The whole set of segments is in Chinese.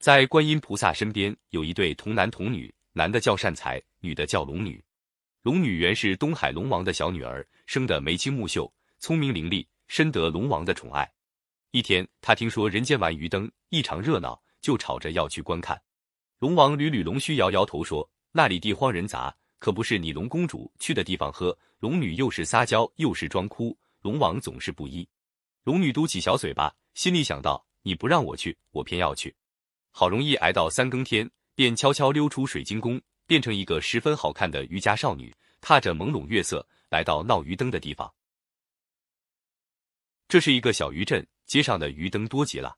在观音菩萨身边有一对童男童女，男的叫善财，女的叫龙女。龙女原是东海龙王的小女儿，生得眉清目秀，聪明伶俐，深得龙王的宠爱。一天，她听说人间玩鱼灯异常热闹，就吵着要去观看。龙王捋捋龙须，摇摇头说：“那里地荒人杂，可不是你龙公主去的地方。”呵，龙女又是撒娇又是装哭，龙王总是不依。龙女嘟起小嘴巴，心里想到：“你不让我去，我偏要去。”好容易挨到三更天，便悄悄溜出水晶宫，变成一个十分好看的渔家少女，踏着朦胧月色，来到闹鱼灯的地方。这是一个小渔镇，街上的鱼灯多极了，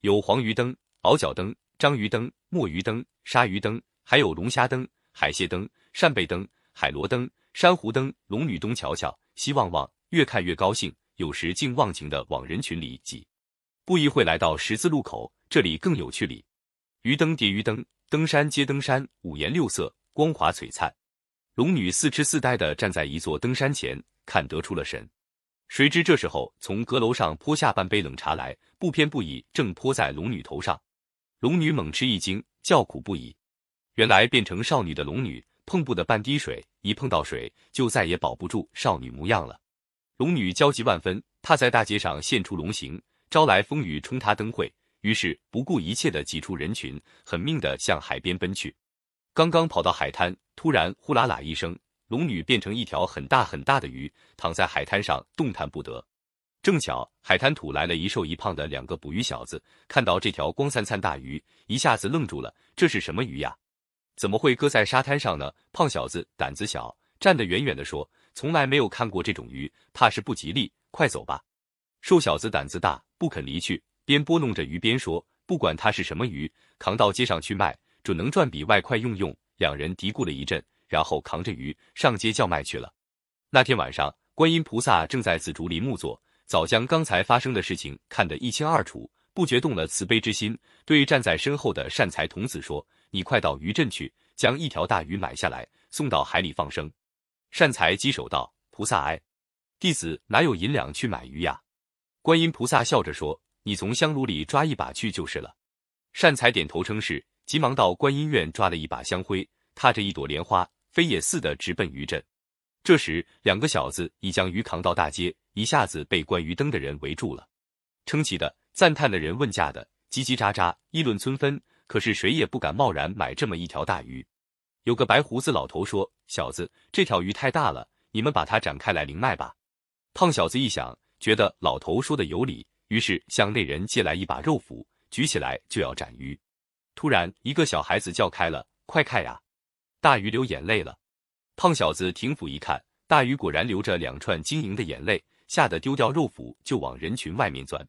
有黄鱼灯、鳌角灯。章鱼灯、墨鱼灯、鲨鱼灯，还有龙虾灯、海蟹灯、扇贝灯、海螺灯、珊瑚灯。龙女东瞧瞧，西望望，越看越高兴，有时竟忘情的往人群里挤。不一会来到十字路口，这里更有趣哩。鱼灯叠鱼灯，登山接登山，五颜六色，光华璀璨。龙女似痴似呆的站在一座登山前，看得出了神。谁知这时候从阁楼上泼下半杯冷茶来，不偏不倚，正泼在龙女头上。龙女猛吃一惊，叫苦不已。原来变成少女的龙女碰不得半滴水，一碰到水就再也保不住少女模样了。龙女焦急万分，她在大街上现出龙形，招来风雨冲她灯会，于是不顾一切的挤出人群，狠命的向海边奔去。刚刚跑到海滩，突然呼啦啦一声，龙女变成一条很大很大的鱼，躺在海滩上动弹不得。正巧海滩土来了一瘦一胖的两个捕鱼小子，看到这条光灿灿大鱼，一下子愣住了。这是什么鱼呀？怎么会搁在沙滩上呢？胖小子胆子小，站得远远的说：“从来没有看过这种鱼，怕是不吉利，快走吧。”瘦小子胆子大，不肯离去，边拨弄着鱼边说：“不管它是什么鱼，扛到街上去卖，准能赚笔外快用用。”两人嘀咕了一阵，然后扛着鱼上街叫卖去了。那天晚上，观音菩萨正在紫竹林木坐。早将刚才发生的事情看得一清二楚，不觉动了慈悲之心，对站在身后的善财童子说：“你快到渔镇去，将一条大鱼买下来，送到海里放生。”善财稽首道：“菩萨哀，弟子哪有银两去买鱼呀？”观音菩萨笑着说：“你从香炉里抓一把去就是了。”善财点头称是，急忙到观音院抓了一把香灰，踏着一朵莲花，飞也似的直奔渔镇。这时，两个小子已将鱼扛到大街。一下子被观鱼灯的人围住了，称奇的、赞叹的人问价的，叽叽喳喳议论纷纷。可是谁也不敢贸然买这么一条大鱼。有个白胡子老头说：“小子，这条鱼太大了，你们把它展开来另卖吧。”胖小子一想，觉得老头说的有理，于是向那人借来一把肉斧，举起来就要斩鱼。突然，一个小孩子叫开了：“快看呀，大鱼流眼泪了！”胖小子停斧一看，大鱼果然流着两串晶莹的眼泪。吓得丢掉肉斧，就往人群外面钻。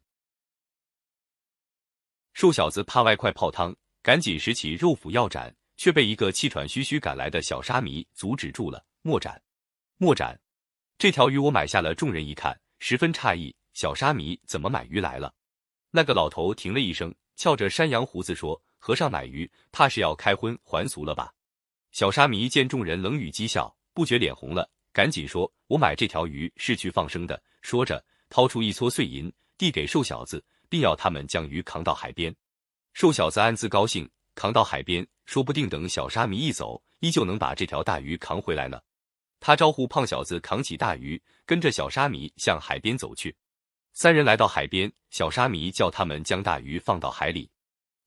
瘦小子怕外快泡汤，赶紧拾起肉斧要斩，却被一个气喘吁吁赶来的小沙弥阻止住了。莫斩，莫斩！这条鱼我买下了。众人一看，十分诧异：小沙弥怎么买鱼来了？那个老头停了一声，翘着山羊胡子说：“和尚买鱼，怕是要开荤还俗了吧？”小沙弥见众人冷语讥笑，不觉脸红了。赶紧说：“我买这条鱼是去放生的。”说着，掏出一撮碎银递给瘦小子，并要他们将鱼扛到海边。瘦小子暗自高兴，扛到海边，说不定等小沙弥一走，依旧能把这条大鱼扛回来呢。他招呼胖小子扛起大鱼，跟着小沙弥向海边走去。三人来到海边，小沙弥叫他们将大鱼放到海里。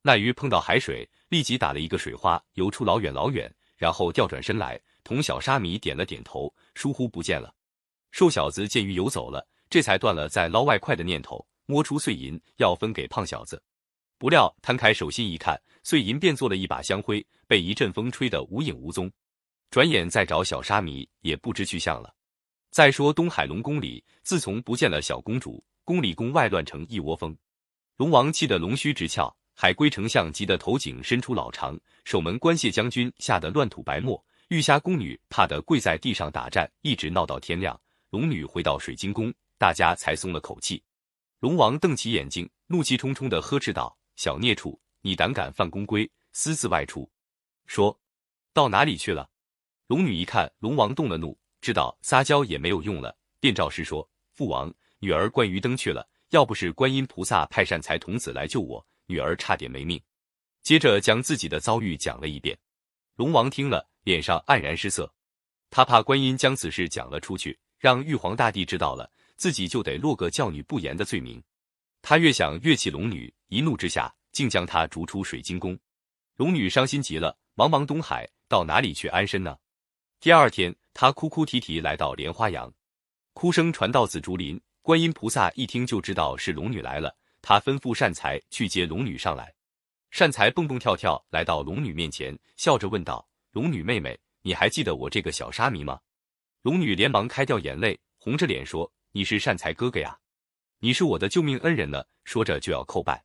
那鱼碰到海水，立即打了一个水花，游出老远老远，然后调转身来。同小沙弥点了点头，疏忽不见了。瘦小子见鱼游走了，这才断了再捞外快的念头，摸出碎银要分给胖小子。不料摊开手心一看，碎银变做了一把香灰，被一阵风吹得无影无踪。转眼再找小沙弥，也不知去向了。再说东海龙宫里，自从不见了小公主，宫里宫外乱成一窝蜂。龙王气得龙须直翘，海龟丞相急得头颈伸出老长，守门关谢将军吓得乱吐白沫。玉虾宫女怕得跪在地上打颤，一直闹到天亮。龙女回到水晶宫，大家才松了口气。龙王瞪起眼睛，怒气冲冲地呵斥道：“小孽畜，你胆敢犯宫规，私自外出，说到哪里去了？”龙女一看龙王动了怒，知道撒娇也没有用了，便照实说：“父王，女儿观鱼灯去了。要不是观音菩萨派善财童子来救我，女儿差点没命。”接着将自己的遭遇讲了一遍。龙王听了，脸上黯然失色。他怕观音将此事讲了出去，让玉皇大帝知道了，自己就得落个教女不严的罪名。他越想越气龙女，一怒之下，竟将她逐出水晶宫。龙女伤心极了，茫茫东海，到哪里去安身呢？第二天，她哭哭啼啼来到莲花阳，哭声传到紫竹林。观音菩萨一听就知道是龙女来了，他吩咐善财去接龙女上来。善财蹦蹦跳跳来到龙女面前，笑着问道：“龙女妹妹，你还记得我这个小沙弥吗？”龙女连忙开掉眼泪，红着脸说：“你是善财哥哥呀，你是我的救命恩人呢。”说着就要叩拜，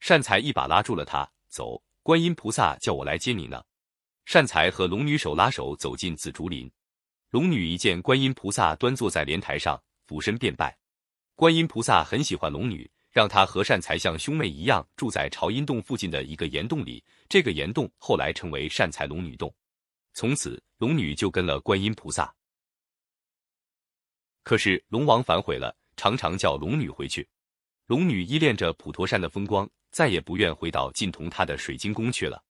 善财一把拉住了他，走，观音菩萨叫我来接你呢。善财和龙女手拉手走进紫竹林，龙女一见观音菩萨端坐在莲台上，俯身便拜。观音菩萨很喜欢龙女，让她和善财像兄妹一样住在朝阴洞附近的一个岩洞里。这个岩洞后来成为善财龙女洞，从此龙女就跟了观音菩萨。可是龙王反悔了，常常叫龙女回去。龙女依恋着普陀山的风光，再也不愿回到晋同他的水晶宫去了。